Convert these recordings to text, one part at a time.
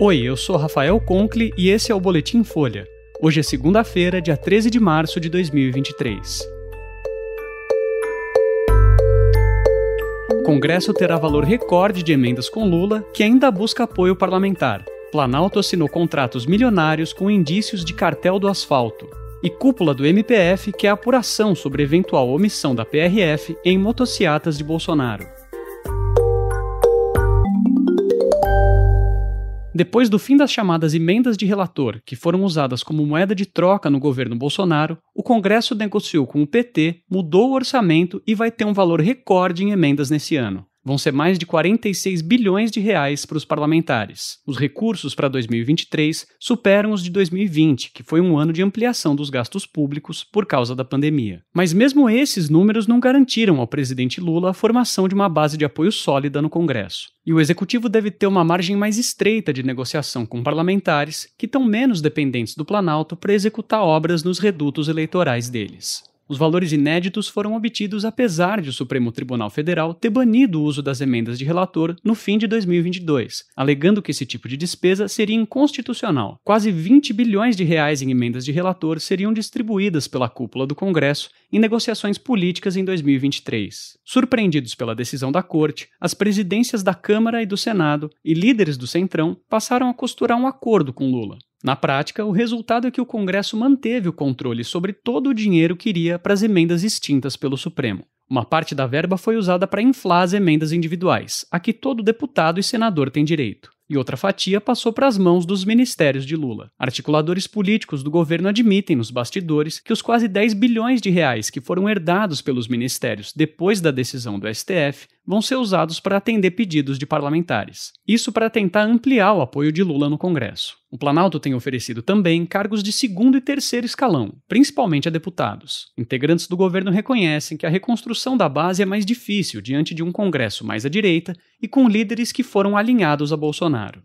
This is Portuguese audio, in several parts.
Oi, eu sou Rafael Conkle e esse é o Boletim Folha. Hoje é segunda-feira, dia 13 de março de 2023. O Congresso terá valor recorde de emendas com Lula, que ainda busca apoio parlamentar. Planalto assinou contratos milionários com indícios de cartel do asfalto. E cúpula do MPF quer apuração sobre eventual omissão da PRF em motociatas de Bolsonaro. Depois do fim das chamadas emendas de relator, que foram usadas como moeda de troca no governo Bolsonaro, o Congresso negociou com o PT, mudou o orçamento e vai ter um valor recorde em emendas nesse ano. Vão ser mais de 46 bilhões de reais para os parlamentares. Os recursos para 2023 superam os de 2020, que foi um ano de ampliação dos gastos públicos por causa da pandemia. Mas mesmo esses números não garantiram ao presidente Lula a formação de uma base de apoio sólida no Congresso. E o executivo deve ter uma margem mais estreita de negociação com parlamentares, que estão menos dependentes do Planalto para executar obras nos redutos eleitorais deles. Os valores inéditos foram obtidos apesar de o Supremo Tribunal Federal ter banido o uso das emendas de relator no fim de 2022, alegando que esse tipo de despesa seria inconstitucional. Quase 20 bilhões de reais em emendas de relator seriam distribuídas pela cúpula do Congresso em negociações políticas em 2023. Surpreendidos pela decisão da Corte, as presidências da Câmara e do Senado e líderes do Centrão passaram a costurar um acordo com Lula. Na prática, o resultado é que o Congresso manteve o controle sobre todo o dinheiro que iria para as emendas extintas pelo Supremo. Uma parte da verba foi usada para inflar as emendas individuais, a que todo deputado e senador tem direito e outra fatia passou para as mãos dos ministérios de Lula. Articuladores políticos do governo admitem nos bastidores que os quase 10 bilhões de reais que foram herdados pelos ministérios depois da decisão do STF vão ser usados para atender pedidos de parlamentares. Isso para tentar ampliar o apoio de Lula no Congresso. O Planalto tem oferecido também cargos de segundo e terceiro escalão, principalmente a deputados. Integrantes do governo reconhecem que a reconstrução da base é mais difícil diante de um Congresso mais à direita e com líderes que foram alinhados a Bolsonaro.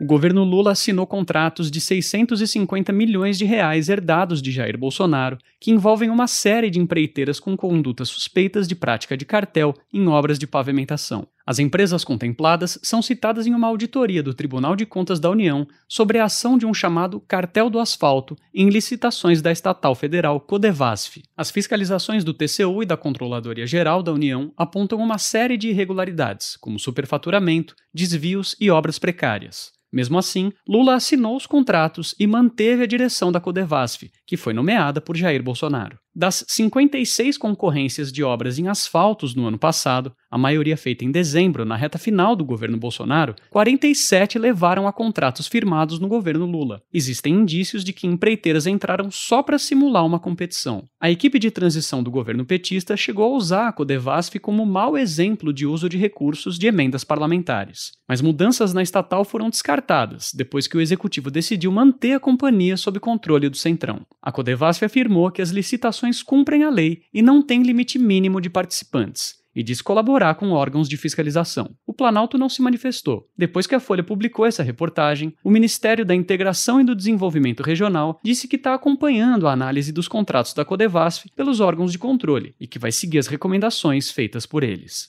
O governo Lula assinou contratos de 650 milhões de reais herdados de Jair Bolsonaro, que envolvem uma série de empreiteiras com condutas suspeitas de prática de cartel em obras de pavimentação. As empresas contempladas são citadas em uma auditoria do Tribunal de Contas da União sobre a ação de um chamado cartel do asfalto em licitações da estatal federal Codevasf. As fiscalizações do TCU e da Controladoria Geral da União apontam uma série de irregularidades, como superfaturamento, desvios e obras precárias. Mesmo assim, Lula assinou os contratos e manteve a direção da Codevasf, que foi nomeada por Jair Bolsonaro. Das 56 concorrências de obras em asfaltos no ano passado, a maioria feita em dezembro, na reta final do governo Bolsonaro, 47 levaram a contratos firmados no governo Lula. Existem indícios de que empreiteiras entraram só para simular uma competição. A equipe de transição do governo petista chegou a usar a Codevasf como mau exemplo de uso de recursos de emendas parlamentares. Mas mudanças na estatal foram descartadas, depois que o executivo decidiu manter a companhia sob controle do Centrão. A Codevasf afirmou que as licitações cumprem a lei e não têm limite mínimo de participantes, e diz colaborar com órgãos de fiscalização. O Planalto não se manifestou. Depois que a Folha publicou essa reportagem, o Ministério da Integração e do Desenvolvimento Regional disse que está acompanhando a análise dos contratos da Codevasf pelos órgãos de controle e que vai seguir as recomendações feitas por eles.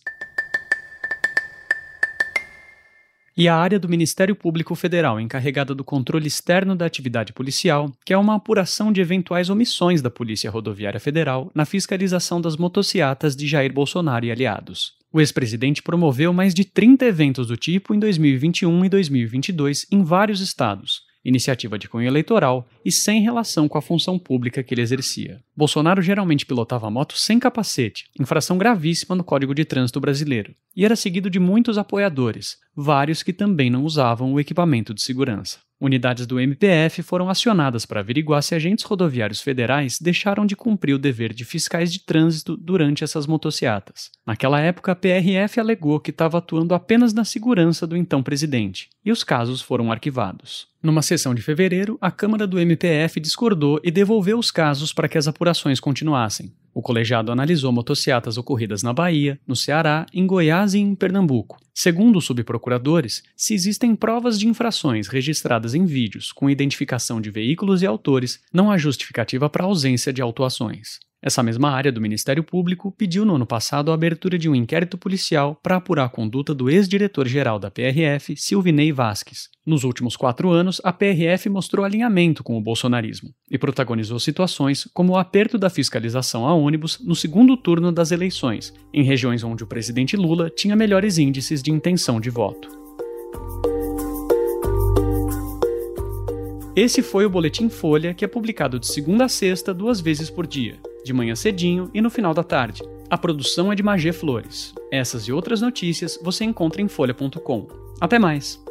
E a área do Ministério Público Federal encarregada do controle externo da atividade policial, que é uma apuração de eventuais omissões da Polícia Rodoviária Federal na fiscalização das motocicletas de Jair Bolsonaro e aliados. O ex-presidente promoveu mais de 30 eventos do tipo em 2021 e 2022 em vários estados, iniciativa de cunho eleitoral e sem relação com a função pública que ele exercia. Bolsonaro geralmente pilotava moto sem capacete, infração gravíssima no Código de Trânsito brasileiro, e era seguido de muitos apoiadores, vários que também não usavam o equipamento de segurança. Unidades do MPF foram acionadas para averiguar se agentes rodoviários federais deixaram de cumprir o dever de fiscais de trânsito durante essas motocicletas. Naquela época, a PRF alegou que estava atuando apenas na segurança do então presidente, e os casos foram arquivados. Numa sessão de fevereiro, a Câmara do MPF discordou e devolveu os casos para que as apurações continuassem. O colegiado analisou motocicletas ocorridas na Bahia, no Ceará, em Goiás e em Pernambuco. Segundo os subprocuradores, se existem provas de infrações registradas em vídeos com identificação de veículos e autores, não há justificativa para ausência de autuações. Essa mesma área do Ministério Público pediu no ano passado a abertura de um inquérito policial para apurar a conduta do ex-diretor-geral da PRF, Silvinei Vasques. Nos últimos quatro anos, a PRF mostrou alinhamento com o bolsonarismo e protagonizou situações como o aperto da fiscalização a ônibus no segundo turno das eleições, em regiões onde o presidente Lula tinha melhores índices de intenção de voto. Esse foi o Boletim Folha, que é publicado de segunda a sexta, duas vezes por dia de manhã cedinho e no final da tarde. A produção é de Magé Flores. Essas e outras notícias você encontra em folha.com. Até mais!